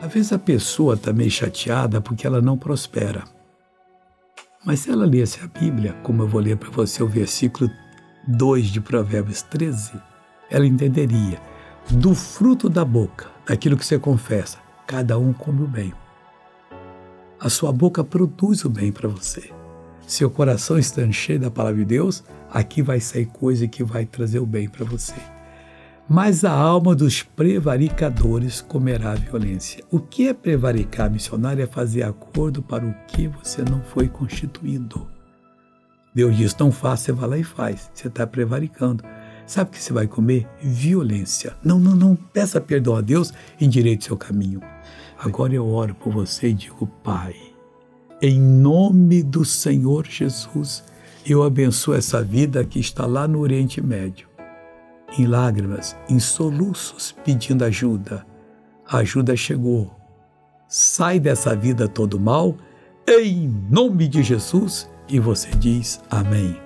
Às vezes a pessoa está meio chateada porque ela não prospera. Mas se ela lesse a Bíblia, como eu vou ler para você o versículo 2 de Provérbios 13, ela entenderia. Do fruto da boca, daquilo que você confessa, cada um come o bem. A sua boca produz o bem para você. Seu coração está cheio da palavra de Deus, aqui vai sair coisa que vai trazer o bem para você. Mas a alma dos prevaricadores comerá violência. O que é prevaricar, missionário? É fazer acordo para o que você não foi constituído. Deus diz: não faça, você vai lá e faz. Você está prevaricando. Sabe o que você vai comer? Violência. Não, não, não. Peça perdão a Deus e endireite seu caminho. Agora eu oro por você e digo, Pai, em nome do Senhor Jesus, eu abençoo essa vida que está lá no Oriente Médio, em lágrimas, em soluços, pedindo ajuda. A ajuda chegou. Sai dessa vida todo mal, em nome de Jesus, e você diz amém.